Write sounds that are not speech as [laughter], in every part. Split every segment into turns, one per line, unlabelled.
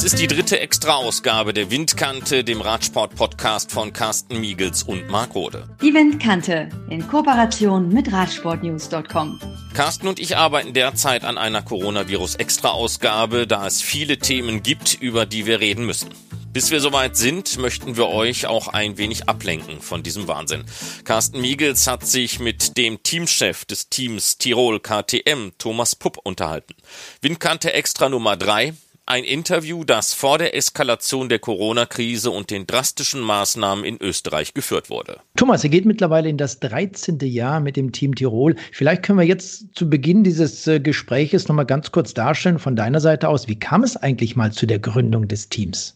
Es ist die dritte Extra-Ausgabe der Windkante, dem Radsport-Podcast von Carsten Miegels und Marc Rode.
Die Windkante in Kooperation mit Radsportnews.com.
Carsten und ich arbeiten derzeit an einer Coronavirus-Extra-Ausgabe, da es viele Themen gibt, über die wir reden müssen. Bis wir soweit sind, möchten wir euch auch ein wenig ablenken von diesem Wahnsinn. Carsten Miegels hat sich mit dem Teamchef des Teams Tirol KTM, Thomas Pupp, unterhalten. Windkante Extra Nummer drei. Ein Interview, das vor der Eskalation der Corona-Krise und den drastischen Maßnahmen in Österreich geführt wurde.
Thomas, ihr geht mittlerweile in das 13. Jahr mit dem Team Tirol. Vielleicht können wir jetzt zu Beginn dieses äh, Gespräches nochmal ganz kurz darstellen von deiner Seite aus. Wie kam es eigentlich mal zu der Gründung des Teams?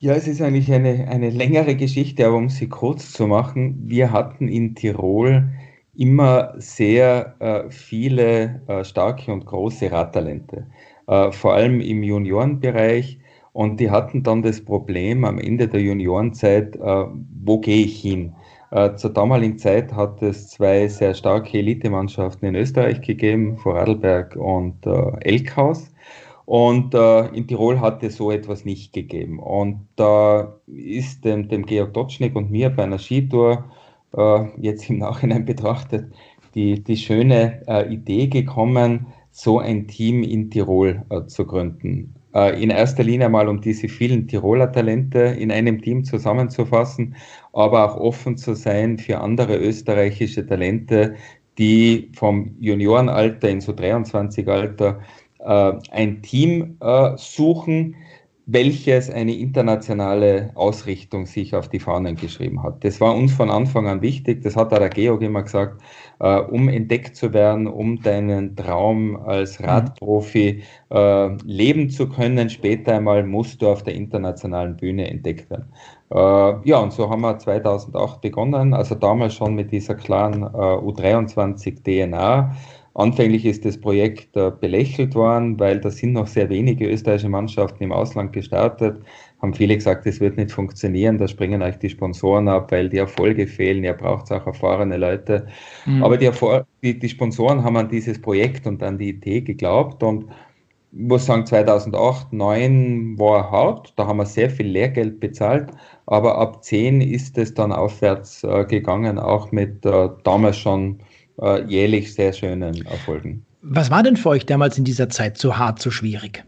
Ja, es ist eigentlich eine, eine längere Geschichte, aber um sie kurz zu machen, wir hatten in Tirol immer sehr äh, viele äh, starke und große Radtalente. Äh, vor allem im Juniorenbereich. Und die hatten dann das Problem am Ende der Juniorenzeit, äh, wo gehe ich hin? Äh, zur damaligen Zeit hat es zwei sehr starke Elitemannschaften in Österreich gegeben, Vorarlberg und äh, Elkhaus. Und äh, in Tirol hat es so etwas nicht gegeben. Und da ist dem, dem Georg Dotschnik und mir bei einer Skitour äh, jetzt im Nachhinein [laughs] betrachtet die, die schöne äh, Idee gekommen, so ein Team in Tirol äh, zu gründen. Äh, in erster Linie mal, um diese vielen Tiroler Talente in einem Team zusammenzufassen, aber auch offen zu sein für andere österreichische Talente, die vom Juniorenalter in so 23 Alter äh, ein Team äh, suchen, welches eine internationale Ausrichtung sich auf die Fahnen geschrieben hat. Das war uns von Anfang an wichtig. Das hat auch der Georg immer gesagt äh, um entdeckt zu werden, um deinen Traum als mhm. Radprofi äh, leben zu können. Später einmal musst du auf der internationalen Bühne entdeckt werden. Äh, ja, und so haben wir 2008 begonnen, also damals schon mit dieser klaren äh, U23 DNA. Anfänglich ist das Projekt äh, belächelt worden, weil da sind noch sehr wenige österreichische Mannschaften im Ausland gestartet haben viele gesagt, das wird nicht funktionieren, da springen euch die Sponsoren ab, weil die Erfolge fehlen, ihr braucht auch erfahrene Leute. Mhm. Aber die, die, die, Sponsoren haben an dieses Projekt und an die Idee geglaubt und ich muss sagen, 2008, 2009 war hart, da haben wir sehr viel Lehrgeld bezahlt, aber ab 10 ist es dann aufwärts äh, gegangen, auch mit äh, damals schon äh, jährlich sehr schönen Erfolgen.
Was war denn für euch damals in dieser Zeit so hart, so schwierig?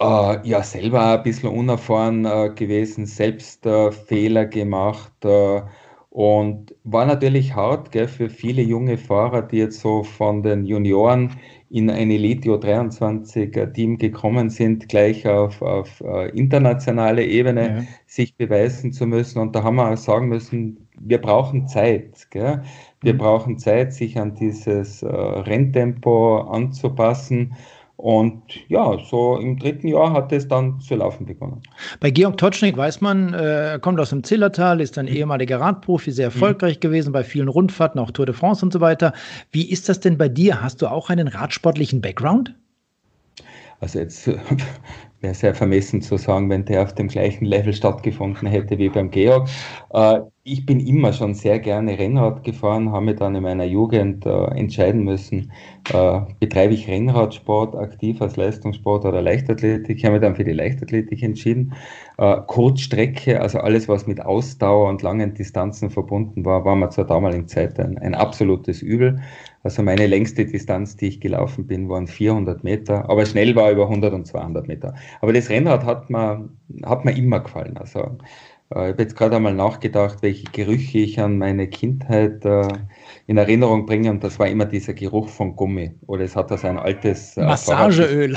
Äh, ja, selber ein bisschen unerfahren äh, gewesen, selbst äh, Fehler gemacht äh, und war natürlich hart gell, für viele junge Fahrer, die jetzt so von den Junioren in ein Elite 23 äh, Team gekommen sind, gleich auf, auf uh, internationale Ebene ja. sich beweisen zu müssen. Und da haben wir auch sagen müssen, wir brauchen Zeit. Gell? Wir mhm. brauchen Zeit, sich an dieses uh, Renntempo anzupassen. Und ja, so im dritten Jahr hat es dann zu laufen begonnen.
Bei Georg Totschnig weiß man, äh, er kommt aus dem Zillertal, ist ein mhm. ehemaliger Radprofi, sehr erfolgreich mhm. gewesen bei vielen Rundfahrten, auch Tour de France und so weiter. Wie ist das denn bei dir? Hast du auch einen radsportlichen Background?
Also jetzt [laughs] wäre sehr vermessen zu sagen, wenn der auf dem gleichen Level stattgefunden hätte wie beim Georg. Äh, ich bin immer schon sehr gerne Rennrad gefahren, habe mich dann in meiner Jugend äh, entscheiden müssen, äh, betreibe ich Rennradsport aktiv als Leistungssport oder Leichtathletik. Ich habe mich dann für die Leichtathletik entschieden. Äh, Kurzstrecke, also alles, was mit Ausdauer und langen Distanzen verbunden war, war mir zur damaligen Zeit ein, ein absolutes Übel. Also meine längste Distanz, die ich gelaufen bin, waren 400 Meter, aber schnell war über 100 und 200 Meter. Aber das Rennrad hat mir, hat mir immer gefallen. Also äh, ich habe jetzt gerade einmal nachgedacht, welche Gerüche ich an meine Kindheit äh, in Erinnerung bringe und das war immer dieser Geruch von Gummi. Oder es hat da so ein altes
äh, Massageöl.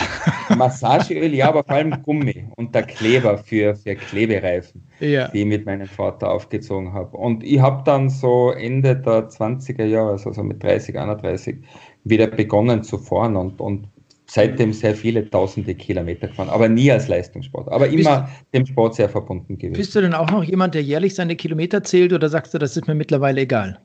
Massageöl, ja, aber vor allem Gummi und der Kleber für, für Klebereifen, ja. die ich mit meinem Vater aufgezogen habe. Und ich habe dann so Ende der 20er Jahre, also so mit 30, 31, wieder begonnen zu fahren und, und seitdem sehr viele tausende Kilometer gefahren, aber nie als Leistungssport, aber immer bist, dem Sport sehr verbunden gewesen.
Bist du denn auch noch jemand, der jährlich seine Kilometer zählt oder sagst du, das ist mir mittlerweile egal?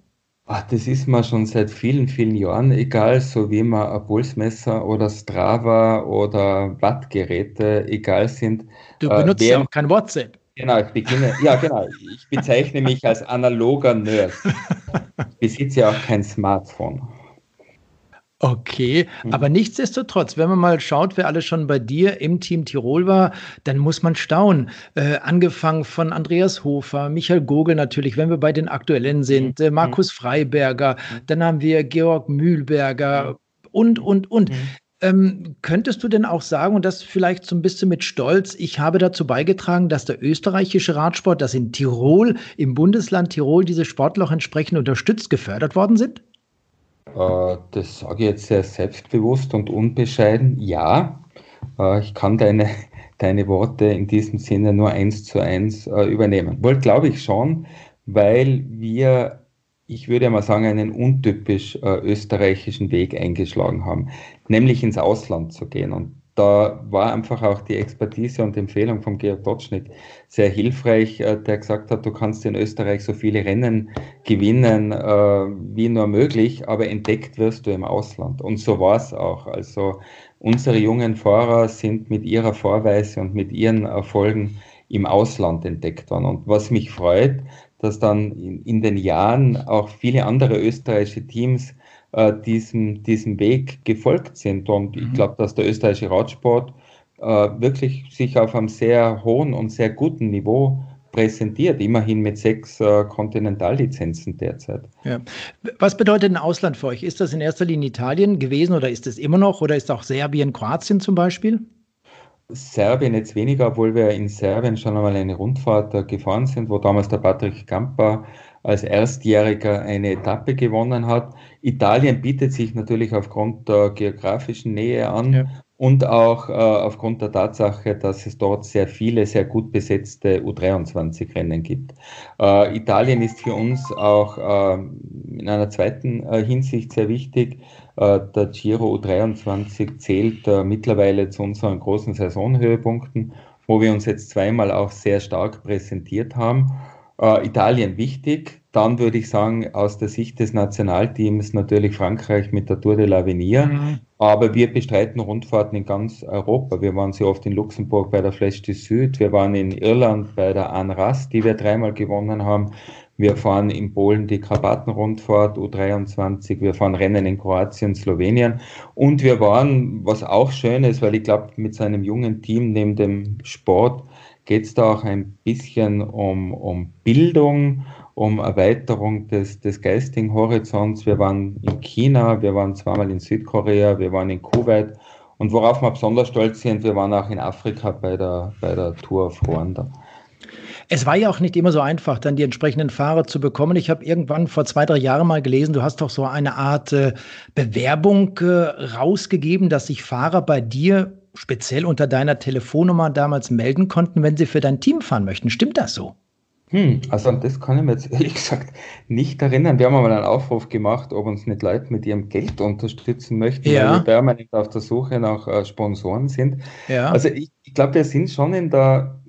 Ach, das ist mir schon seit vielen, vielen Jahren egal, so wie mir ein Pulsmesser oder Strava oder Wattgeräte egal sind.
Du benutzt äh, ja auch kein WhatsApp.
Genau, ich beginne, ja genau, ich bezeichne mich als analoger Nerd. [laughs] Ich besitze ja auch kein Smartphone.
Okay, mhm. aber nichtsdestotrotz, wenn man mal schaut, wer alles schon bei dir im Team Tirol war, dann muss man staunen. Äh, angefangen von Andreas Hofer, Michael Gogel natürlich, wenn wir bei den Aktuellen sind, äh, Markus mhm. Freiberger, mhm. dann haben wir Georg Mühlberger mhm. und, und, und. Mhm. Ähm, könntest du denn auch sagen, und das vielleicht so ein bisschen mit Stolz, ich habe dazu beigetragen, dass der österreichische Radsport, dass in Tirol, im Bundesland Tirol, diese Sportler auch entsprechend unterstützt, gefördert worden sind?
Äh, das sage ich jetzt sehr selbstbewusst und unbescheiden. Ja, äh, ich kann deine, [laughs] deine Worte in diesem Sinne nur eins zu eins äh, übernehmen. Wohl glaube ich schon, weil wir, ich würde mal sagen, einen untypisch österreichischen Weg eingeschlagen haben, nämlich ins Ausland zu gehen. Und da war einfach auch die Expertise und Empfehlung von Georg Dotschnik sehr hilfreich, äh, der gesagt hat, du kannst in Österreich so viele Rennen gewinnen äh, wie nur möglich, aber entdeckt wirst du im Ausland. Und so war es auch. Also unsere jungen Fahrer sind mit ihrer Vorweise und mit ihren Erfolgen im Ausland entdeckt worden. Und was mich freut, dass dann in, in den Jahren auch viele andere österreichische Teams äh, diesem, diesem Weg gefolgt sind. Und mhm. ich glaube, dass der österreichische Radsport äh, wirklich sich auf einem sehr hohen und sehr guten Niveau präsentiert, immerhin mit sechs äh, Kontinentallizenzen derzeit.
Ja. Was bedeutet ein Ausland für euch? Ist das in erster Linie Italien gewesen oder ist es immer noch oder ist auch Serbien, Kroatien zum Beispiel?
Serbien jetzt weniger, obwohl wir in Serbien schon einmal eine Rundfahrt äh, gefahren sind, wo damals der Patrick Kamper als Erstjähriger eine Etappe gewonnen hat. Italien bietet sich natürlich aufgrund der geografischen Nähe an ja. und auch äh, aufgrund der Tatsache, dass es dort sehr viele, sehr gut besetzte U23-Rennen gibt. Äh, Italien ist für uns auch äh, in einer zweiten äh, Hinsicht sehr wichtig. Äh, der Giro U23 zählt äh, mittlerweile zu unseren großen Saisonhöhepunkten, wo wir uns jetzt zweimal auch sehr stark präsentiert haben. Äh, Italien wichtig. Dann würde ich sagen, aus der Sicht des Nationalteams natürlich Frankreich mit der Tour de l'Avenir. Mhm. Aber wir bestreiten Rundfahrten in ganz Europa. Wir waren sehr oft in Luxemburg bei der Flash du Süd. Wir waren in Irland bei der Anras, die wir dreimal gewonnen haben. Wir fahren in Polen die Karpatenrundfahrt U23. Wir fahren Rennen in Kroatien, Slowenien. Und wir waren, was auch schön ist, weil ich glaube, mit seinem jungen Team neben dem Sport geht es da auch ein bisschen um, um Bildung, um Erweiterung des, des geistigen Horizonts. Wir waren in China, wir waren zweimal in Südkorea, wir waren in Kuwait und worauf wir besonders stolz sind, wir waren auch in Afrika bei der, bei der Tour of Rwanda.
Es war ja auch nicht immer so einfach, dann die entsprechenden Fahrer zu bekommen. Ich habe irgendwann vor zwei, drei Jahren mal gelesen, du hast doch so eine Art äh, Bewerbung äh, rausgegeben, dass sich Fahrer bei dir speziell unter deiner Telefonnummer damals melden konnten, wenn sie für dein Team fahren möchten. Stimmt das so?
Hm, also an das kann ich mir jetzt [laughs] ehrlich gesagt nicht erinnern. Wir haben einmal einen Aufruf gemacht, ob uns nicht Leute mit ihrem Geld unterstützen möchten, ja. weil wir permanent auf der Suche nach äh, Sponsoren sind. Ja. Also ich, ich glaube, wir sind schon in der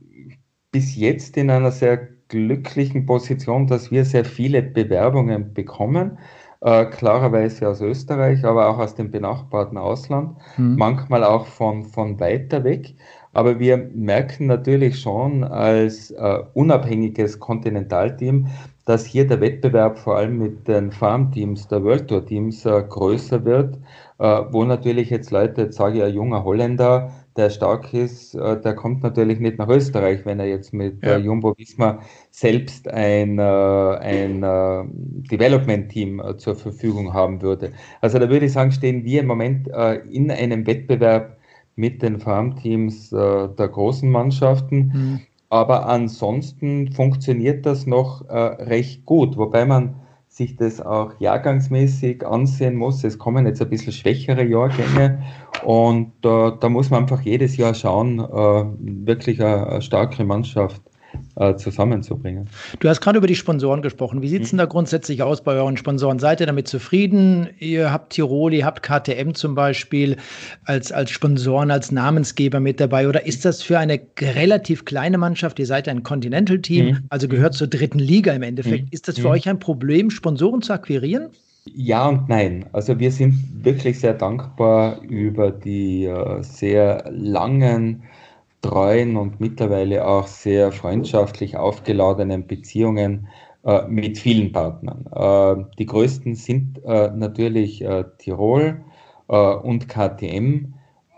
bis jetzt in einer sehr glücklichen Position, dass wir sehr viele Bewerbungen bekommen äh, klarerweise aus Österreich, aber auch aus dem benachbarten Ausland, mhm. manchmal auch von, von weiter weg. Aber wir merken natürlich schon als äh, unabhängiges Kontinentalteam, dass hier der Wettbewerb vor allem mit den Farmteams, der World Tour Teams äh, größer wird, äh, wo natürlich jetzt Leute, jetzt sage ich ein junger Holländer, der stark ist, äh, der kommt natürlich nicht nach Österreich, wenn er jetzt mit äh, ja. Jumbo Visma selbst ein, äh, ein Development-Team zur Verfügung haben würde. Also da würde ich sagen, stehen wir im Moment in einem Wettbewerb mit den Farmteams der großen Mannschaften. Mhm. Aber ansonsten funktioniert das noch recht gut, wobei man sich das auch jahrgangsmäßig ansehen muss. Es kommen jetzt ein bisschen schwächere Jahrgänge und äh, da muss man einfach jedes Jahr schauen, äh, wirklich eine, eine starke Mannschaft äh, zusammenzubringen.
Du hast gerade über die Sponsoren gesprochen. Wie sieht es denn da grundsätzlich aus bei euren Sponsoren? Seid ihr damit zufrieden? Ihr habt Tirol, ihr habt KTM zum Beispiel als, als Sponsoren, als Namensgeber mit dabei. Oder ist das für eine relativ kleine Mannschaft? Ihr seid ein Continental-Team, mhm. also gehört zur dritten Liga im Endeffekt. Mhm. Ist das für mhm. euch ein Problem, Sponsoren zu akquirieren?
Ja und nein. Also wir sind wirklich sehr dankbar über die äh, sehr langen treuen und mittlerweile auch sehr freundschaftlich aufgeladenen Beziehungen äh, mit vielen Partnern. Äh, die größten sind äh, natürlich äh, Tirol, äh, und KTM.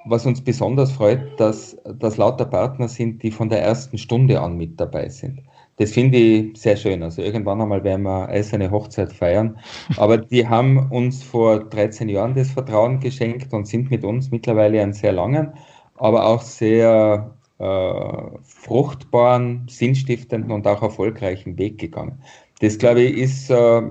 Was uns besonders freut, dass das lauter Partner sind, die von der ersten Stunde an mit dabei sind. Das finde ich sehr schön. Also irgendwann einmal werden wir eiserne Hochzeit feiern. Aber die haben uns vor 13 Jahren das Vertrauen geschenkt und sind mit uns mittlerweile einen sehr langen, aber auch sehr fruchtbaren, sinnstiftenden und auch erfolgreichen Weg gegangen. Das, glaube ich, ist äh,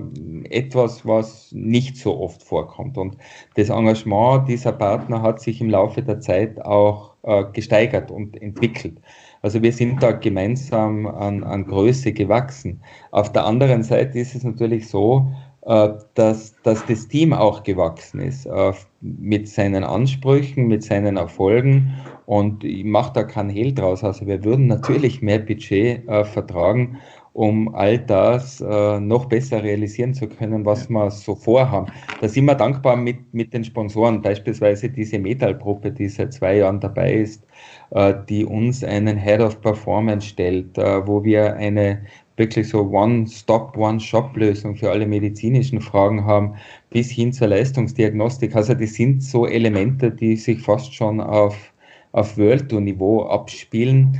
etwas, was nicht so oft vorkommt. Und das Engagement dieser Partner hat sich im Laufe der Zeit auch äh, gesteigert und entwickelt. Also wir sind da gemeinsam an, an Größe gewachsen. Auf der anderen Seite ist es natürlich so, äh, dass, dass das Team auch gewachsen ist äh, mit seinen Ansprüchen, mit seinen Erfolgen. Und ich mache da keinen Hehl draus. Also wir würden natürlich mehr Budget äh, vertragen, um all das äh, noch besser realisieren zu können, was wir so vorhaben. Da sind wir dankbar mit, mit den Sponsoren, beispielsweise diese Metallgruppe, die seit zwei Jahren dabei ist, äh, die uns einen Head of Performance stellt, äh, wo wir eine wirklich so One-Stop, One-Shop-Lösung für alle medizinischen Fragen haben, bis hin zur Leistungsdiagnostik. Also das sind so Elemente, die sich fast schon auf, auf World Tour-Niveau abspielen.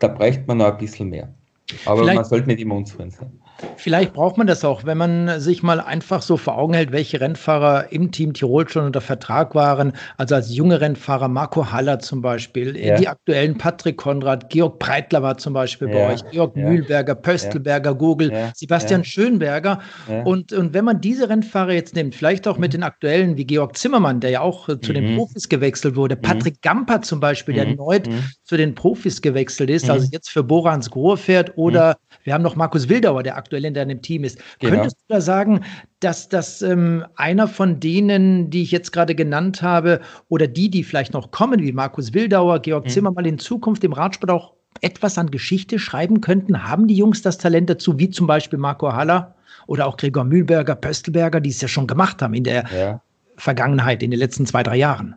Da bräuchte man noch ein bisschen mehr. Aber Vielleicht man sollte nicht immer unzufrieden sein.
Vielleicht braucht man das auch, wenn man sich mal einfach so vor Augen hält, welche Rennfahrer im Team Tirol schon unter Vertrag waren. Also als junge Rennfahrer Marco Haller zum Beispiel, ja. die aktuellen Patrick Konrad, Georg Breitler war zum Beispiel ja. bei euch, Georg ja. Mühlberger, Pöstelberger, Google, Sebastian Schönberger. Und, und wenn man diese Rennfahrer jetzt nimmt, vielleicht auch mit mhm. den aktuellen wie Georg Zimmermann, der ja auch äh, zu mhm. den Profis gewechselt wurde, mhm. Patrick Gamper zum Beispiel, der mhm. erneut mhm. zu den Profis gewechselt ist, also jetzt für Borans Grohe fährt oder wir haben noch Markus Wildauer, der aktuell in deinem Team ist. Genau. Könntest du da sagen, dass das ähm, einer von denen, die ich jetzt gerade genannt habe, oder die, die vielleicht noch kommen, wie Markus Wildauer, Georg mhm. Zimmer, mal in Zukunft im Radsport auch etwas an Geschichte schreiben könnten? Haben die Jungs das Talent dazu, wie zum Beispiel Marco Haller oder auch Gregor Mühlberger, Pöstelberger, die es ja schon gemacht haben in der ja. Vergangenheit, in den letzten zwei, drei Jahren?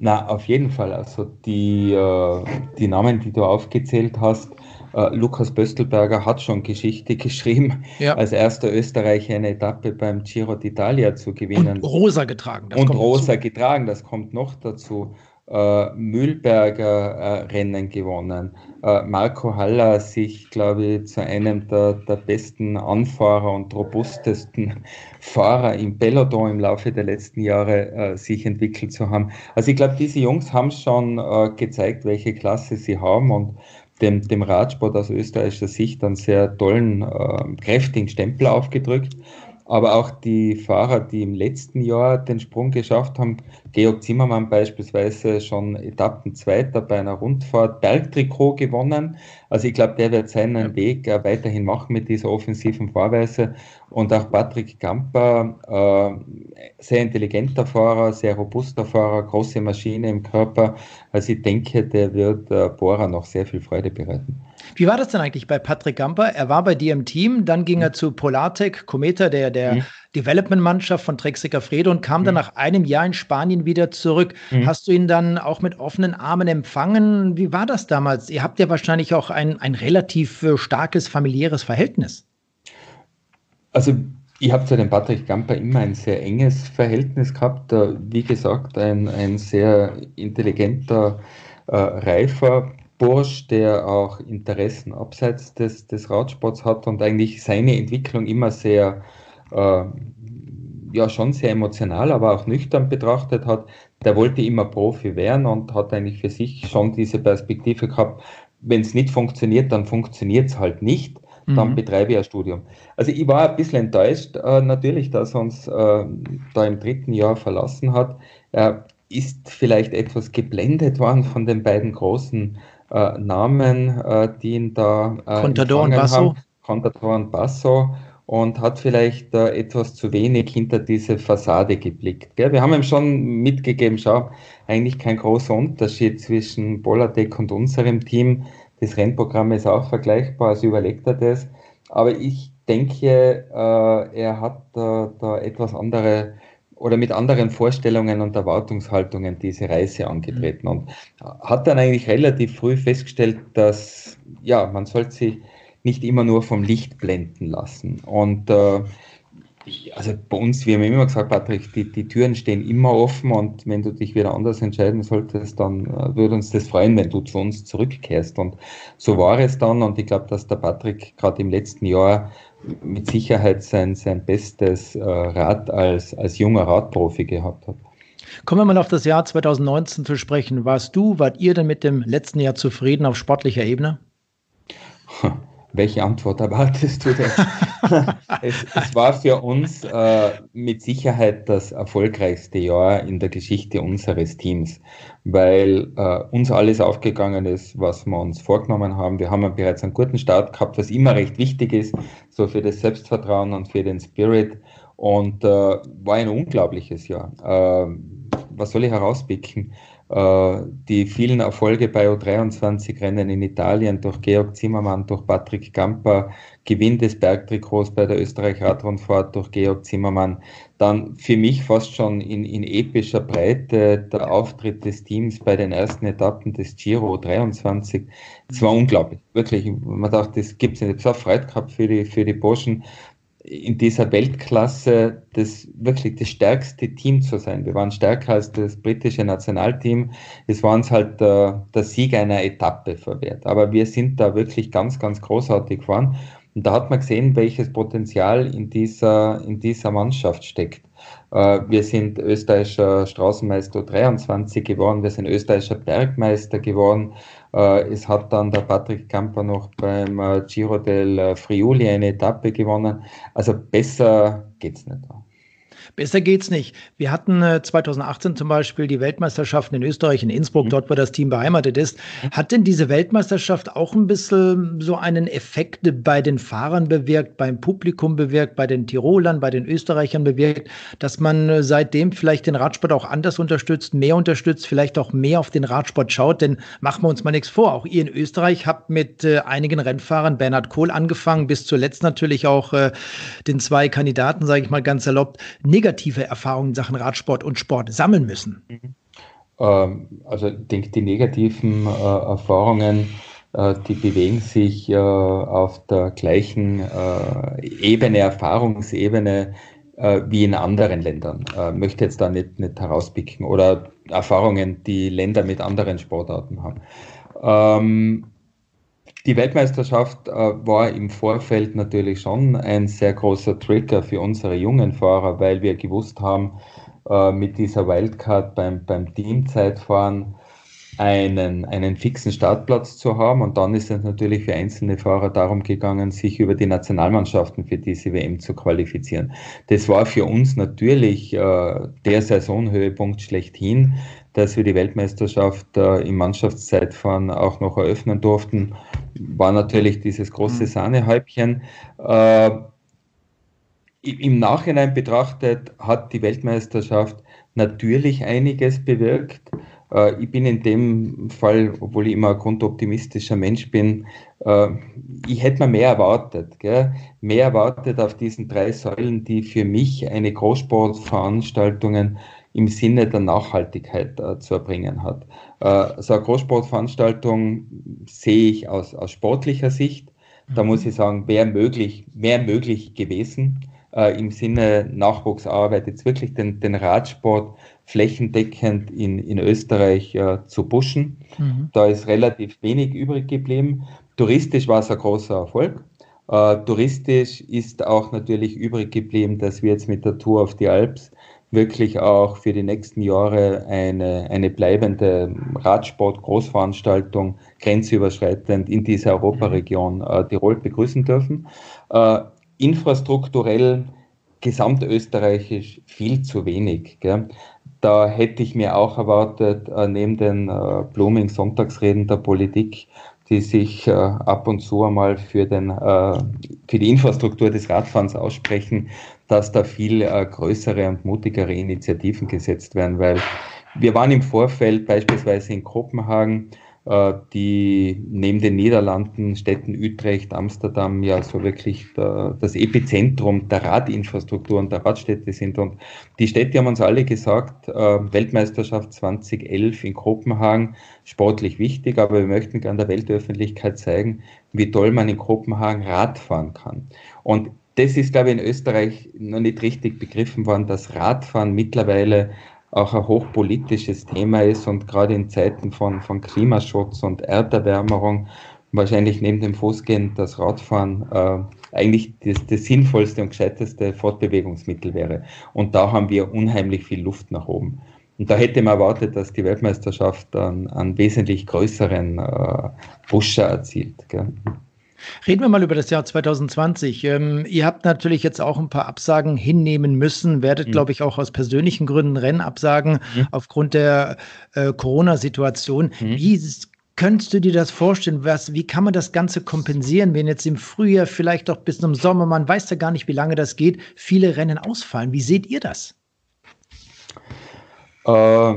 Na, auf jeden Fall. Also die, äh, die Namen, die du aufgezählt hast, äh, Lukas Böstelberger hat schon Geschichte [laughs] geschrieben, ja. als erster Österreicher eine Etappe beim Giro d'Italia zu gewinnen.
Und rosa getragen.
und rosa dazu. getragen, das kommt noch dazu. Äh, Mühlberger äh, Rennen gewonnen. Äh, Marco Haller sich, glaube ich, zu einem der, der besten Anfahrer und robustesten [laughs] Fahrer im Peloton im Laufe der letzten Jahre äh, sich entwickelt zu haben. Also ich glaube, diese Jungs haben schon äh, gezeigt, welche Klasse sie haben und dem, dem Radsport aus österreichischer Sicht einen sehr tollen, äh, kräftigen Stempel aufgedrückt. Aber auch die Fahrer, die im letzten Jahr den Sprung geschafft haben, Georg Zimmermann beispielsweise schon Etappenzweiter bei einer Rundfahrt, Bergtrikot gewonnen. Also ich glaube, der wird seinen Weg äh, weiterhin machen mit dieser offensiven Fahrweise. Und auch Patrick Gamper, äh, sehr intelligenter Fahrer, sehr robuster Fahrer, große Maschine im Körper. Also ich denke, der wird äh, Bora noch sehr viel Freude bereiten.
Wie war das denn eigentlich bei Patrick Gamper? Er war bei dir im Team, dann ging er zu Polartec, Cometa, der, der mhm. Development-Mannschaft von Trexiger Frede und kam mhm. dann nach einem Jahr in Spanien wieder zurück. Mhm. Hast du ihn dann auch mit offenen Armen empfangen? Wie war das damals? Ihr habt ja wahrscheinlich auch ein, ein relativ äh, starkes familiäres Verhältnis.
Also ich habe zu dem Patrick Gamper immer ein sehr enges Verhältnis gehabt. Wie gesagt, ein, ein sehr intelligenter, äh, reifer Bursch, der auch Interessen abseits des, des Radsports hat und eigentlich seine Entwicklung immer sehr, äh, ja, schon sehr emotional, aber auch nüchtern betrachtet hat. Der wollte immer Profi werden und hat eigentlich für sich schon diese Perspektive gehabt, wenn es nicht funktioniert, dann funktioniert es halt nicht. Dann mhm. betreibe ich ein Studium. Also ich war ein bisschen enttäuscht, äh, natürlich, dass er uns äh, da im dritten Jahr verlassen hat. Er ist vielleicht etwas geblendet worden von den beiden großen äh, Namen, äh, die ihn da
äh, Contador und Basso. Haben.
Contador und Basso und hat vielleicht äh, etwas zu wenig hinter diese Fassade geblickt. Gell? Wir haben ihm schon mitgegeben, schau, eigentlich kein großer Unterschied zwischen Boladek und unserem Team. Das Rennprogramm ist auch vergleichbar, also überlegt er das. Aber ich denke, äh, er hat da etwas andere oder mit anderen Vorstellungen und Erwartungshaltungen diese Reise angetreten und hat dann eigentlich relativ früh festgestellt, dass ja, man sollte sich nicht immer nur vom Licht blenden lassen. Und äh, Also bei uns, wir haben immer gesagt, Patrick, die, die Türen stehen immer offen und wenn du dich wieder anders entscheiden solltest, dann äh, würde uns das freuen, wenn du zu uns zurückkehrst. Und so war es dann und ich glaube, dass der Patrick gerade im letzten Jahr mit Sicherheit sein, sein bestes äh, Rad als, als junger Radprofi gehabt hat.
Kommen wir mal auf das Jahr 2019 zu sprechen. Warst du, wart ihr denn mit dem letzten Jahr zufrieden auf sportlicher Ebene? [laughs]
Welche Antwort [laughs] erwartest du denn? [laughs] es, es, war für uns äh, mit Sicherheit das erfolgreichste Jahr in der Geschichte unseres Teams, weil äh, uns alles aufgegangen ist, was wir uns vorgenommen haben. Wir haben bereits einen guten Start gehabt, was immer recht wichtig ist, so für das Selbstvertrauen und für den Spirit. Und äh, war ein unglaubliches Jahr. Äh, was soll ich herauspicken? Äh, die vielen Erfolge bei U23-Rennen in Italien durch Georg Zimmermann, durch Patrick Gamper, Gewinn des Bergtrikots bei der Österreich-Radrundfahrt durch Georg Zimmermann, dann für mich fast schon in, in epischer Breite der Auftritt des Teams bei den ersten Etappen des Giro 23. Es war unglaublich, wirklich. Man dachte, das gibt es nicht. Ich habe so Freude gehabt für die, für die Burschen in dieser Weltklasse das wirklich das stärkste Team zu sein. Wir waren stärker als das britische Nationalteam. Es war uns halt äh, der Sieg einer Etappe verwehrt. Aber wir sind da wirklich ganz, ganz großartig gefahren. Und da hat man gesehen, welches Potenzial in dieser, in dieser Mannschaft steckt. Äh, wir sind österreichischer Straßenmeister 23 geworden, wir sind österreichischer Bergmeister geworden. Äh, es hat dann der Patrick Kamper noch beim äh, Giro del Friuli eine Etappe gewonnen. Also besser geht's nicht.
Besser geht's nicht. Wir hatten 2018 äh, zum Beispiel die Weltmeisterschaften in Österreich, in Innsbruck, mhm. dort, wo das Team beheimatet ist. Hat denn diese Weltmeisterschaft auch ein bisschen so einen Effekt bei den Fahrern bewirkt, beim Publikum bewirkt, bei den Tirolern, bei den Österreichern bewirkt, dass man äh, seitdem vielleicht den Radsport auch anders unterstützt, mehr unterstützt, vielleicht auch mehr auf den Radsport schaut? Denn machen wir uns mal nichts vor. Auch ihr in Österreich habt mit äh, einigen Rennfahrern, Bernhard Kohl angefangen, bis zuletzt natürlich auch den zwei Kandidaten, sage ich mal ganz erlaubt, negative Erfahrungen in Sachen Radsport und Sport sammeln müssen?
Ähm, also ich denke, die negativen äh, Erfahrungen, äh, die bewegen sich äh, auf der gleichen äh, Ebene, Erfahrungsebene äh, wie in anderen Ländern. Ich äh, möchte jetzt da nicht, nicht herauspicken oder Erfahrungen, die Länder mit anderen Sportarten haben. Ähm, die Weltmeisterschaft äh, war im Vorfeld natürlich schon ein sehr großer Trigger für unsere jungen Fahrer, weil wir gewusst haben, äh, mit dieser Wildcard beim, beim Teamzeitfahren einen, einen fixen Startplatz zu haben. Und dann ist es natürlich für einzelne Fahrer darum gegangen, sich über die Nationalmannschaften für diese WM zu qualifizieren. Das war für uns natürlich äh, der Saisonhöhepunkt schlechthin, dass wir die Weltmeisterschaft äh, im Mannschaftszeitfahren auch noch eröffnen durften, war natürlich dieses große mhm. Sahnehäubchen. Äh, Im Nachhinein betrachtet hat die Weltmeisterschaft natürlich einiges bewirkt. Äh, ich bin in dem Fall, obwohl ich immer ein grundoptimistischer Mensch bin, äh, ich hätte mir mehr erwartet. Gell? Mehr erwartet auf diesen drei Säulen, die für mich eine Großsportveranstaltungen im Sinne der Nachhaltigkeit äh, zu erbringen hat. Äh, so eine Großsportveranstaltung sehe ich aus, aus sportlicher Sicht. Da mhm. muss ich sagen, wäre möglich, mehr möglich gewesen äh, im Sinne Nachwuchsarbeit, jetzt wirklich den, den Radsport flächendeckend in, in Österreich äh, zu pushen. Mhm. Da ist relativ wenig übrig geblieben. Touristisch war es ein großer Erfolg. Uh, touristisch ist auch natürlich übrig geblieben, dass wir jetzt mit der Tour auf die Alps wirklich auch für die nächsten Jahre eine, eine bleibende Radsport-Großveranstaltung grenzüberschreitend in dieser Europaregion äh, Tirol begrüßen dürfen. Äh, infrastrukturell gesamtösterreichisch viel zu wenig. Gell? Da hätte ich mir auch erwartet, äh, neben den äh, Blooming Sonntagsreden der Politik, die sich äh, ab und zu einmal für, den, äh, für die Infrastruktur des Radfahrens aussprechen, dass da viel äh, größere und mutigere Initiativen gesetzt werden, weil wir waren im Vorfeld beispielsweise in Kopenhagen, die neben den Niederlanden, Städten Utrecht, Amsterdam ja so wirklich der, das Epizentrum der Radinfrastruktur und der Radstädte sind. Und die Städte haben uns alle gesagt, äh, Weltmeisterschaft 2011 in Kopenhagen, sportlich wichtig, aber wir möchten gerne der Weltöffentlichkeit zeigen, wie toll man in Kopenhagen Rad fahren kann. Und das ist, glaube ich, in Österreich noch nicht richtig begriffen worden, dass Radfahren mittlerweile auch ein hochpolitisches Thema ist und gerade in Zeiten von, von Klimaschutz und Erderwärmung wahrscheinlich neben dem Fußgehen das Radfahren äh, eigentlich das, das sinnvollste und gescheiteste Fortbewegungsmittel wäre. Und da haben wir unheimlich viel Luft nach oben. Und da hätte man erwartet, dass die Weltmeisterschaft dann einen wesentlich größeren äh, Pusher erzielt. Gell?
Reden wir mal über das Jahr 2020. Ähm, ihr habt natürlich jetzt auch ein paar Absagen hinnehmen müssen, werdet, mhm. glaube ich, auch aus persönlichen Gründen Rennen absagen mhm. aufgrund der äh, Corona-Situation. Mhm. Wie Könntest du dir das vorstellen? Was, wie kann man das Ganze kompensieren, wenn jetzt im Frühjahr, vielleicht auch bis zum Sommer, man weiß ja gar nicht, wie lange das geht, viele Rennen ausfallen? Wie seht ihr das?
Äh,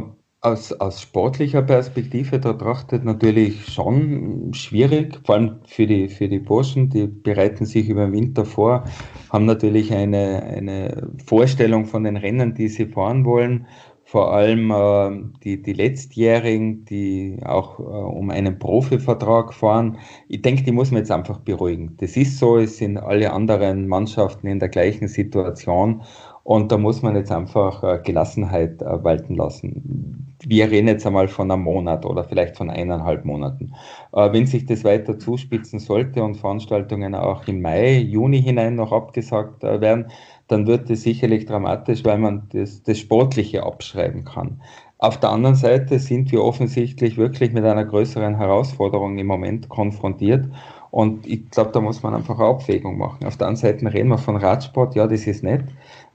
aus, aus sportlicher Perspektive betrachtet natürlich schon schwierig, vor allem für die, für die Burschen, die bereiten sich über den Winter vor, haben natürlich eine, eine Vorstellung von den Rennen, die sie fahren wollen vor allem äh, die, die Letztjährigen, die auch äh, um einen Profivertrag fahren. Ich denke, die muss man jetzt einfach beruhigen. Das ist so, es sind alle anderen Mannschaften in der gleichen Situation und da muss man jetzt einfach äh, Gelassenheit äh, walten lassen. Wir reden jetzt einmal von einem Monat oder vielleicht von eineinhalb Monaten. Äh, wenn sich das weiter zuspitzen sollte und Veranstaltungen auch im Mai, Juni hinein noch abgesagt äh, werden, dann wird es sicherlich dramatisch, weil man das, das Sportliche abschreiben kann. Auf der anderen Seite sind wir offensichtlich wirklich mit einer größeren Herausforderung im Moment konfrontiert. Und ich glaube, da muss man einfach eine Abwägung machen. Auf der anderen Seite reden wir von Radsport, ja, das ist nett.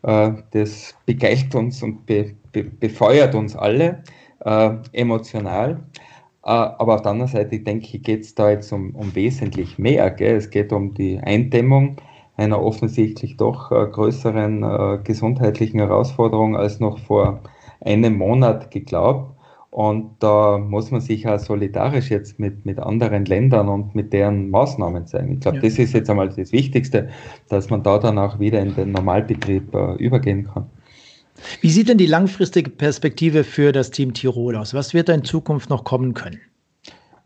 Äh, das begeistert uns und be, be, befeuert uns alle äh, emotional. Äh, aber auf der anderen Seite, denke ich, geht es da jetzt um, um wesentlich mehr. Gell? Es geht um die Eindämmung einer offensichtlich doch größeren gesundheitlichen Herausforderung als noch vor einem Monat geglaubt. Und da muss man sich auch solidarisch jetzt mit, mit anderen Ländern und mit deren Maßnahmen zeigen. Ich glaube, ja. das ist jetzt einmal das Wichtigste, dass man da dann auch wieder in den Normalbetrieb äh, übergehen kann.
Wie sieht denn die langfristige Perspektive für das Team Tirol aus? Was wird da in Zukunft noch kommen können?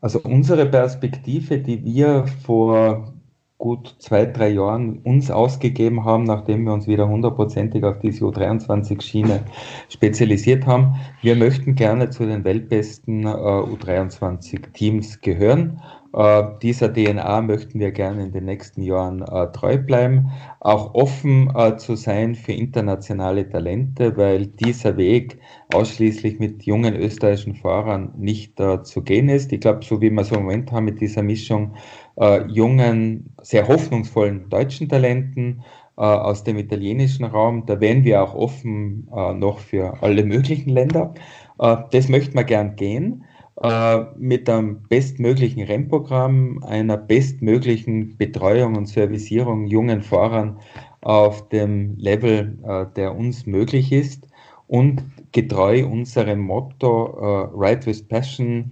Also unsere Perspektive, die wir vor gut zwei, drei Jahren uns ausgegeben haben, nachdem wir uns wieder hundertprozentig auf diese U23-Schiene spezialisiert haben. Wir möchten gerne zu den weltbesten äh, U23-Teams gehören. Äh, dieser DNA möchten wir gerne in den nächsten Jahren äh, treu bleiben, auch offen äh, zu sein für internationale Talente, weil dieser Weg ausschließlich mit jungen österreichischen Fahrern nicht äh, zu gehen ist. Ich glaube, so wie wir es im Moment haben mit dieser Mischung äh, jungen, sehr hoffnungsvollen deutschen Talenten aus dem italienischen Raum. Da wären wir auch offen äh, noch für alle möglichen Länder. Äh, das möchten wir gern gehen äh, mit einem bestmöglichen Rennprogramm, einer bestmöglichen Betreuung und Servicierung jungen Fahrern auf dem Level, äh, der uns möglich ist und getreu unserem Motto Ride with Passion,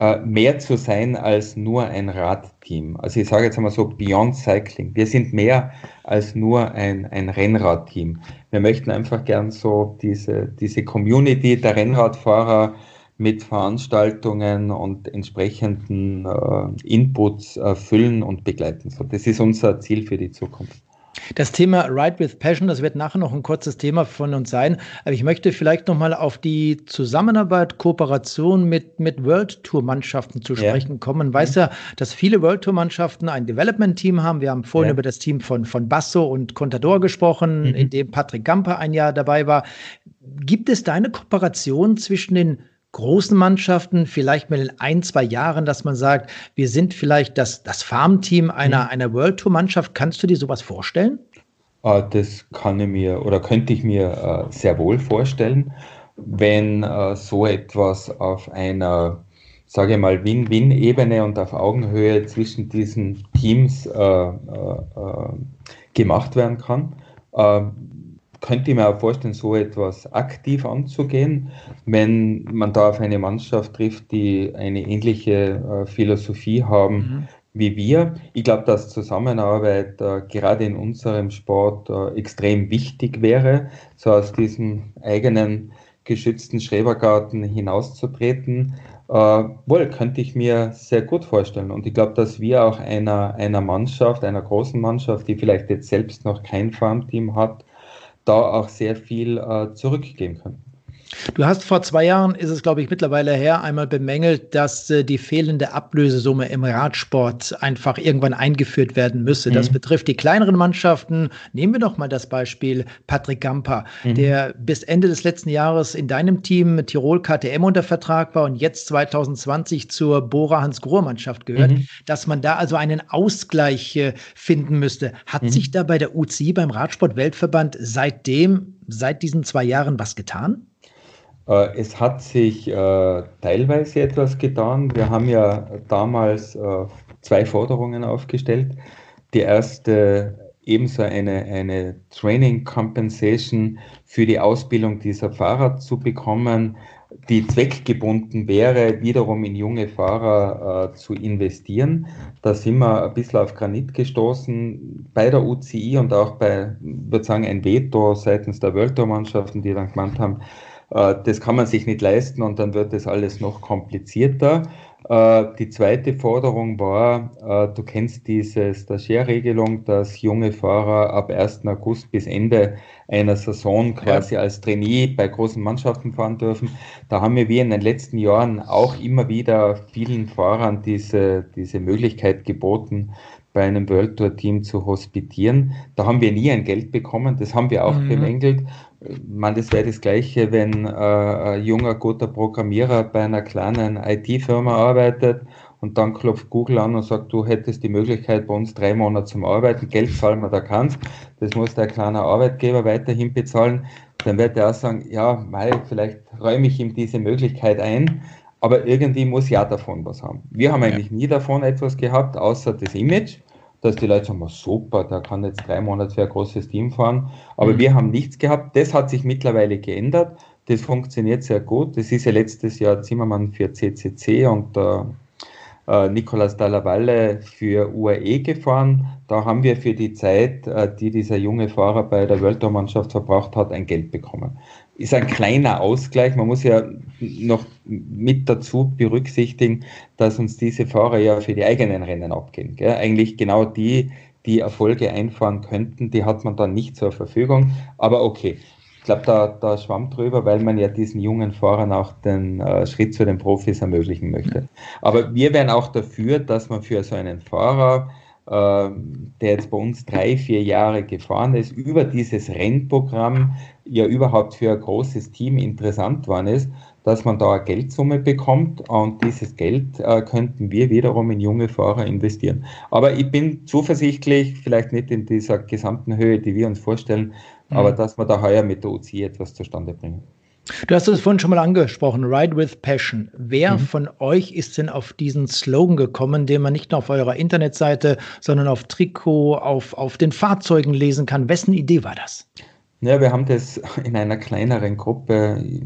äh, mehr zu sein als nur ein Radteam. Also ich sage jetzt einmal so Beyond Cycling. Wir sind mehr als nur ein, ein Rennradteam. Wir möchten einfach gern so diese, diese Community der Rennradfahrer mit Veranstaltungen und entsprechenden äh, Inputs äh, füllen und begleiten. So, das ist unser Ziel für die Zukunft.
Das Thema Ride with Passion, das wird nachher noch ein kurzes Thema von uns sein. Aber ich möchte vielleicht nochmal auf die Zusammenarbeit, Kooperation mit, mit World Tour Mannschaften zu sprechen ja. kommen. Weiß mhm. ja, dass viele World Tour Mannschaften ein Development Team haben. Wir haben vorhin ja. über das Team von, von Basso und Contador gesprochen, mhm. in dem Patrick Gamper ein Jahr dabei war. Gibt es da eine Kooperation zwischen den großen Mannschaften, vielleicht mal in ein, zwei Jahren, dass man sagt, wir sind vielleicht das, das Farmteam einer, mhm. einer World Tour Mannschaft. Kannst du dir sowas vorstellen?
Ah, das kann ich mir oder könnte ich mir äh, sehr wohl vorstellen, wenn äh, so etwas auf einer, sage ich mal, Win-Win-Ebene und auf Augenhöhe zwischen diesen Teams äh, gemacht werden kann könnte ich mir auch vorstellen, so etwas aktiv anzugehen, wenn man da auf eine Mannschaft trifft, die eine ähnliche äh, Philosophie haben mhm. wie wir. Ich glaube, dass Zusammenarbeit äh, gerade in unserem Sport äh, extrem wichtig wäre, so aus diesem eigenen geschützten Schrebergarten hinauszutreten. Äh, wohl, könnte ich mir sehr gut vorstellen. Und ich glaube, dass wir auch einer, einer Mannschaft, einer großen Mannschaft, die vielleicht jetzt selbst noch kein Farmteam hat, da auch sehr viel äh, zurückgeben können.
Du hast vor zwei Jahren, ist es glaube ich mittlerweile her, einmal bemängelt, dass äh, die fehlende Ablösesumme im Radsport einfach irgendwann eingeführt werden müsse. Mhm. Das betrifft die kleineren Mannschaften. Nehmen wir doch mal das Beispiel Patrick Gamper, mhm. der bis Ende des letzten Jahres in deinem Team mit Tirol KTM unter Vertrag war und jetzt 2020 zur Bora Hans Grohe Mannschaft gehört, mhm. dass man da also einen Ausgleich äh, finden müsste. Hat mhm. sich da bei der UCI beim Radsport Weltverband seitdem, seit diesen zwei Jahren was getan?
Äh, es hat sich äh, teilweise etwas getan. Wir haben ja damals äh, zwei Forderungen aufgestellt. Die erste ebenso eine, eine Training Compensation für die Ausbildung dieser Fahrer zu bekommen, die zweckgebunden wäre, wiederum in junge Fahrer äh, zu investieren. Da sind wir ein bisschen auf Granit gestoßen bei der UCI und auch bei, würde sagen, ein Veto seitens der World Tour Mannschaften, die dann gemeint haben, das kann man sich nicht leisten und dann wird das alles noch komplizierter. Äh, die zweite Forderung war, äh, du kennst diese Stagiairregelung, dass junge Fahrer ab 1. August bis Ende einer Saison quasi ja. als Trainee bei großen Mannschaften fahren dürfen. Da haben wir wie in den letzten Jahren auch immer wieder vielen Fahrern diese, diese Möglichkeit geboten, bei einem World Tour Team zu hospitieren. Da haben wir nie ein Geld bekommen, das haben wir auch mhm. bemängelt. Man, das wäre das Gleiche, wenn äh, ein junger, guter Programmierer bei einer kleinen IT-Firma arbeitet und dann klopft Google an und sagt, du hättest die Möglichkeit, bei uns drei Monate zum Arbeiten, Geld zahlen wir da kannst, das muss der kleine Arbeitgeber weiterhin bezahlen, dann wird er auch sagen, ja, mei, vielleicht räume ich ihm diese Möglichkeit ein, aber irgendwie muss ja davon was haben. Wir haben eigentlich nie davon etwas gehabt, außer das Image dass die Leute sagen, super, der kann jetzt drei Monate für ein großes Team fahren. Aber mhm. wir haben nichts gehabt. Das hat sich mittlerweile geändert. Das funktioniert sehr gut. Das ist ja letztes Jahr Zimmermann für CCC und äh, äh, Nicolas Dallavalle für UAE gefahren. Da haben wir für die Zeit, äh, die dieser junge Fahrer bei der Mannschaft verbracht hat, ein Geld bekommen ist ein kleiner Ausgleich. Man muss ja noch mit dazu berücksichtigen, dass uns diese Fahrer ja für die eigenen Rennen abgehen. Gell? Eigentlich genau die, die Erfolge einfahren könnten, die hat man dann nicht zur Verfügung. Aber okay, ich glaube, da, da schwamm drüber, weil man ja diesen jungen Fahrern auch den äh, Schritt zu den Profis ermöglichen möchte. Aber wir wären auch dafür, dass man für so einen Fahrer ähm, der jetzt bei uns drei, vier Jahre gefahren ist, über dieses Rennprogramm ja überhaupt für ein großes Team interessant worden ist, dass man da eine Geldsumme bekommt und dieses Geld äh, könnten wir wiederum in junge Fahrer investieren. Aber ich bin zuversichtlich, vielleicht nicht in dieser gesamten Höhe, die wir uns vorstellen, mhm. aber dass wir da heuer mit der UCI etwas zustande bringen.
Du hast es vorhin schon mal angesprochen, Ride with Passion. Wer mhm. von euch ist denn auf diesen Slogan gekommen, den man nicht nur auf eurer Internetseite, sondern auf Trikot, auf, auf den Fahrzeugen lesen kann? Wessen Idee war das?
Ja, wir haben das [laughs] in einer kleineren Gruppe. Ich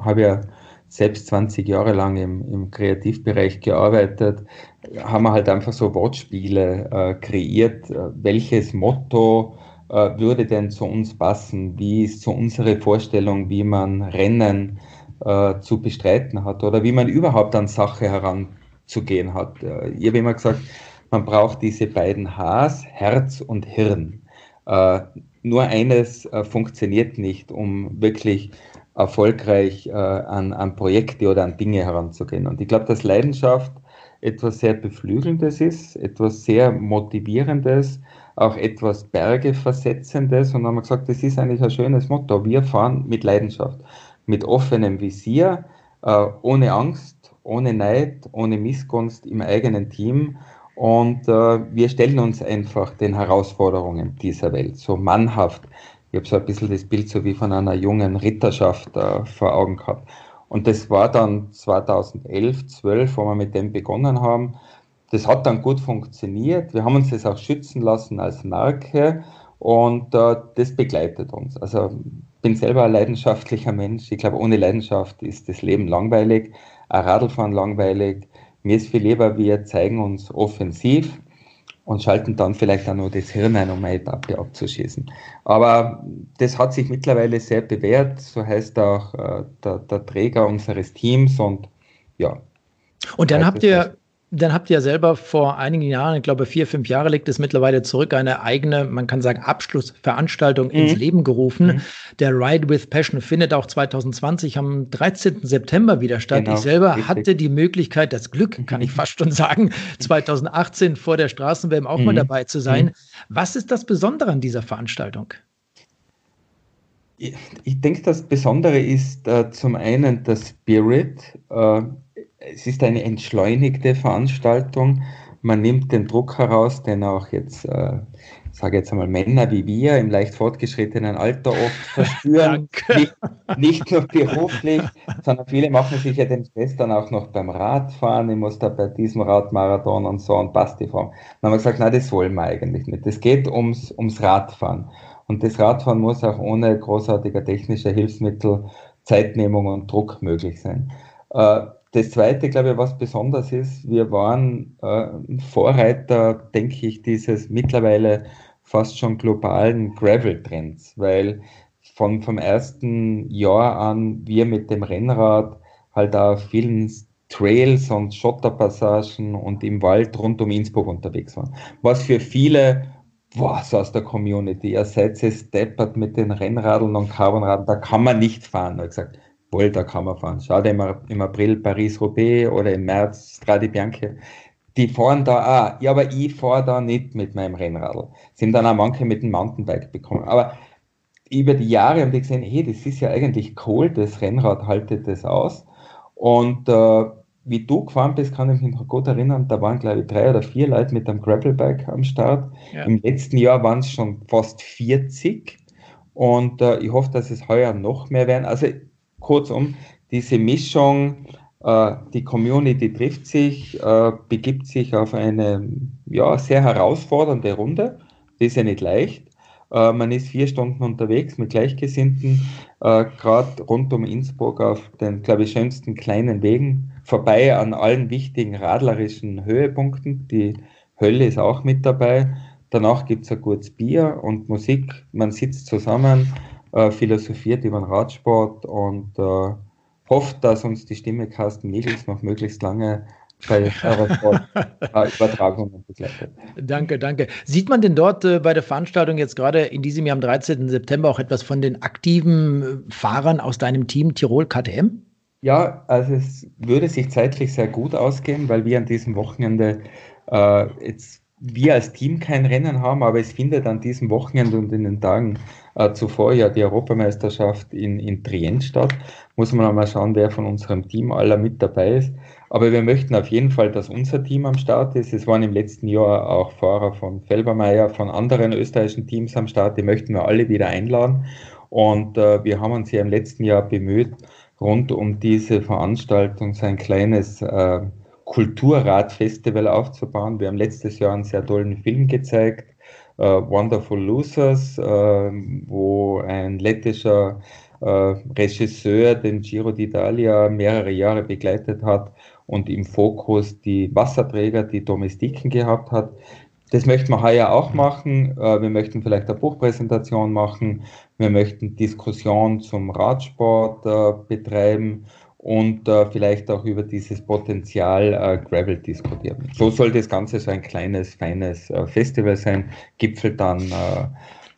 habe ja selbst 20 Jahre lang im, im Kreativbereich gearbeitet, haben wir halt einfach so Wortspiele äh, kreiert. Äh, welches Motto äh, würde denn zu uns passen? Wie ist so unsere Vorstellung, wie man Rennen äh, zu bestreiten hat oder wie man überhaupt an Sache heranzugehen hat? Äh, ich habe immer gesagt, man braucht diese beiden Hs, Herz und Hirn. Nur eines äh, funktioniert nicht, um wirklich erfolgreich äh, an, an Projekte oder an Dinge heranzugehen. Und ich glaube, dass Leidenschaft etwas sehr Beflügelndes ist, etwas sehr Motivierendes, auch etwas Bergeversetzendes und haben wir gesagt, das ist eigentlich ein schönes Motto. Wir fahren mit Leidenschaft, mit offenem Visier, äh, ohne Angst, ohne Neid, ohne Missgunst im eigenen Team und äh, wir stellen uns einfach den Herausforderungen dieser Welt, so mannhaft. Ich habe so ein bisschen das Bild so wie von einer jungen Ritterschaft äh, vor Augen gehabt. Und das war dann 2011, 12, wo wir mit dem begonnen haben. Das hat dann gut funktioniert. Wir haben uns das auch schützen lassen als Marke und äh, das begleitet uns. Also bin selber ein leidenschaftlicher Mensch. Ich glaube, ohne Leidenschaft ist das Leben langweilig, ein Radlfahren langweilig. Mir ist viel lieber, wir zeigen uns offensiv und schalten dann vielleicht auch noch das Hirn ein, um eine Etappe abzuschießen. Aber das hat sich mittlerweile sehr bewährt. So heißt auch äh, der, der Träger unseres Teams und ja,
Und dann habt ihr dann habt ihr selber vor einigen Jahren, ich glaube vier, fünf Jahre liegt es mittlerweile zurück, eine eigene, man kann sagen, Abschlussveranstaltung mhm. ins Leben gerufen. Mhm. Der Ride with Passion findet auch 2020 am 13. September wieder statt. Genau, ich selber richtig. hatte die Möglichkeit, das Glück, kann ich fast schon sagen, 2018 vor der Straßenwärme auch mhm. mal dabei zu sein. Mhm. Was ist das Besondere an dieser Veranstaltung?
Ich, ich denke, das Besondere ist äh, zum einen der Spirit. Äh, es ist eine entschleunigte Veranstaltung. Man nimmt den Druck heraus, den auch jetzt, äh, sage jetzt einmal Männer wie wir im leicht fortgeschrittenen Alter oft [laughs] verspüren. nicht, nicht, nur beruflich, sondern viele machen sich ja den Stress dann auch noch beim Radfahren. Ich muss da bei diesem Radmarathon und so und passt die Form. Dann haben wir gesagt, nein, das wollen wir eigentlich nicht. Es geht ums, ums Radfahren. Und das Radfahren muss auch ohne großartiger technischer Hilfsmittel, Zeitnehmung und Druck möglich sein. Äh, das Zweite, glaube ich, was besonders ist, wir waren äh, Vorreiter, denke ich, dieses mittlerweile fast schon globalen Gravel-Trends, weil von, vom ersten Jahr an wir mit dem Rennrad halt auf vielen Trails und Schotterpassagen und im Wald rund um Innsbruck unterwegs waren. Was für viele, boah, so aus der Community, ihr seid jetzt deppert mit den Rennradeln und Carbonradeln, da kann man nicht fahren. Ich gesagt, da kann man fahren. Schau dir mal im April Paris-Roubaix oder im März Strade Bianche. Die fahren da auch. Ja, aber ich fahre da nicht mit meinem Rennradl. Sind dann auch manche mit dem Mountainbike bekommen. Aber über die Jahre haben die gesehen, hey, das ist ja eigentlich cool, das Rennrad haltet das aus. Und äh, wie du gefahren bist, kann ich mich noch gut erinnern, da waren, glaube ich, drei oder vier Leute mit einem Gravelbike am Start. Ja. Im letzten Jahr waren es schon fast 40. Und äh, ich hoffe, dass es heuer noch mehr werden. Also Kurzum, diese Mischung, äh, die Community trifft sich, äh, begibt sich auf eine ja, sehr herausfordernde Runde. Das ist ja nicht leicht. Äh, man ist vier Stunden unterwegs mit Gleichgesinnten, gerade rund um Innsbruck auf den, glaube ich, schönsten kleinen Wegen, vorbei an allen wichtigen radlerischen Höhepunkten. Die Hölle ist auch mit dabei. Danach gibt es ein gutes Bier und Musik. Man sitzt zusammen äh, philosophiert über den Radsport und äh, hofft, dass uns die Stimme Carsten Michels noch möglichst lange bei [laughs]
Übertragungen begleitet. Danke, danke. Sieht man denn dort äh, bei der Veranstaltung jetzt gerade in diesem Jahr am 13. September auch etwas von den aktiven äh, Fahrern aus deinem Team Tirol KTM?
Ja, also es würde sich zeitlich sehr gut ausgehen, weil wir an diesem Wochenende äh, jetzt wir als Team kein Rennen haben, aber es findet an diesem Wochenende und in den Tagen äh, zuvor ja die Europameisterschaft in, in Trient statt. Muss man mal schauen, wer von unserem Team aller mit dabei ist. Aber wir möchten auf jeden Fall, dass unser Team am Start ist. Es waren im letzten Jahr auch Fahrer von Felbermeier, von anderen österreichischen Teams am Start. Die möchten wir alle wieder einladen. Und äh, wir haben uns ja im letzten Jahr bemüht, rund um diese Veranstaltung so ein kleines äh, Kulturradfestival aufzubauen. Wir haben letztes Jahr einen sehr tollen Film gezeigt, uh, Wonderful Losers, uh, wo ein lettischer uh, Regisseur den Giro d'Italia mehrere Jahre begleitet hat und im Fokus die Wasserträger, die Domestiken gehabt hat. Das möchten wir heuer auch machen. Wir möchten vielleicht eine Buchpräsentation machen. Wir möchten Diskussion zum Radsport betreiben und äh, vielleicht auch über dieses Potenzial äh, Gravel diskutieren. So soll das Ganze so ein kleines, feines äh, Festival sein, gipfelt dann äh,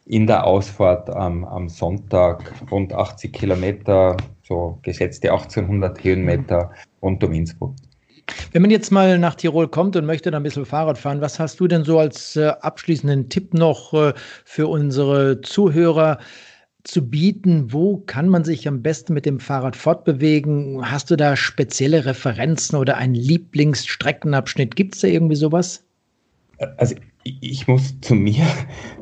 in der Ausfahrt am, am Sonntag rund 80 Kilometer, so geschätzte 1800 Höhenmeter rund um Innsbruck.
Wenn man jetzt mal nach Tirol kommt und möchte da ein bisschen Fahrrad fahren, was hast du denn so als äh, abschließenden Tipp noch äh, für unsere Zuhörer? Zu bieten? Wo kann man sich am besten mit dem Fahrrad fortbewegen? Hast du da spezielle Referenzen oder einen Lieblingsstreckenabschnitt? Gibt es da irgendwie sowas?
Also ich muss zu mir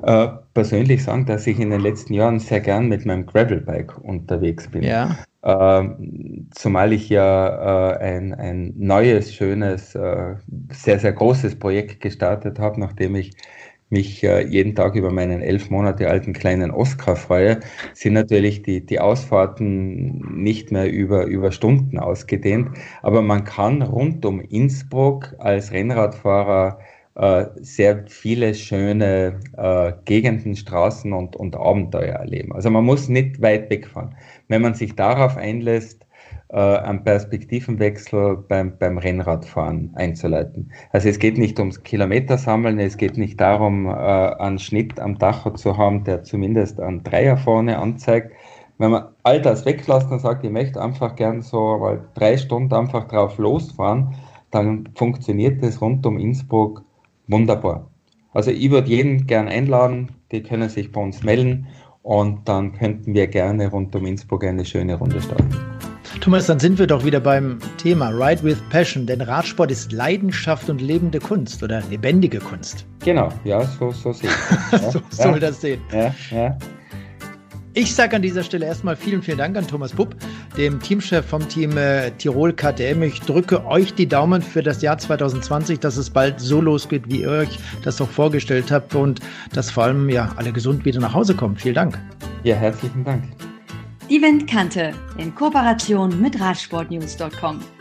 äh, persönlich sagen, dass ich in den letzten Jahren sehr gern mit meinem Gravelbike unterwegs bin. Ja. Ähm, zumal ich ja äh, ein, ein neues, schönes, äh, sehr, sehr großes Projekt gestartet habe, nachdem ich mich äh, jeden Tag über meinen elf Monate alten kleinen Oscar freue, sind natürlich die, die Ausfahrten nicht mehr über, über Stunden ausgedehnt. Aber man kann rund um Innsbruck als Rennradfahrer äh, sehr viele schöne äh, Gegenden, Straßen und, und Abenteuer erleben. Also man muss nicht weit wegfahren. Wenn man sich darauf einlässt, äh, einen Perspektivenwechsel beim, beim Rennradfahren einzuleiten. Also es geht nicht ums Kilometersammeln, es geht nicht darum, äh, einen Schnitt am Tacho zu haben, der zumindest einen Dreier vorne anzeigt. Wenn man all das weglässt und sagt, ich möchte einfach gern so mal drei Stunden einfach drauf losfahren, dann funktioniert das rund um Innsbruck wunderbar. Also ich würde jeden gern einladen, die können sich bei uns melden und dann könnten wir gerne rund um Innsbruck eine schöne Runde starten.
Thomas, dann sind wir doch wieder beim Thema Ride with Passion, denn Radsport ist Leidenschaft und lebende Kunst oder lebendige Kunst.
Genau, ja, so, so sehe ich. [laughs]
Ja, so soll ja, das sehen.
Ja, ja.
Ich sage an dieser Stelle erstmal vielen, vielen Dank an Thomas Bupp, dem Teamchef vom Team äh, Tirol KTM. Ich drücke euch die Daumen für das Jahr 2020, dass es bald so losgeht, wie ihr euch das auch vorgestellt habt und dass vor allem ja alle gesund wieder nach Hause kommen. Vielen Dank.
Ja, herzlichen Dank.
Die Windkante in Kooperation mit Radsportnews.com.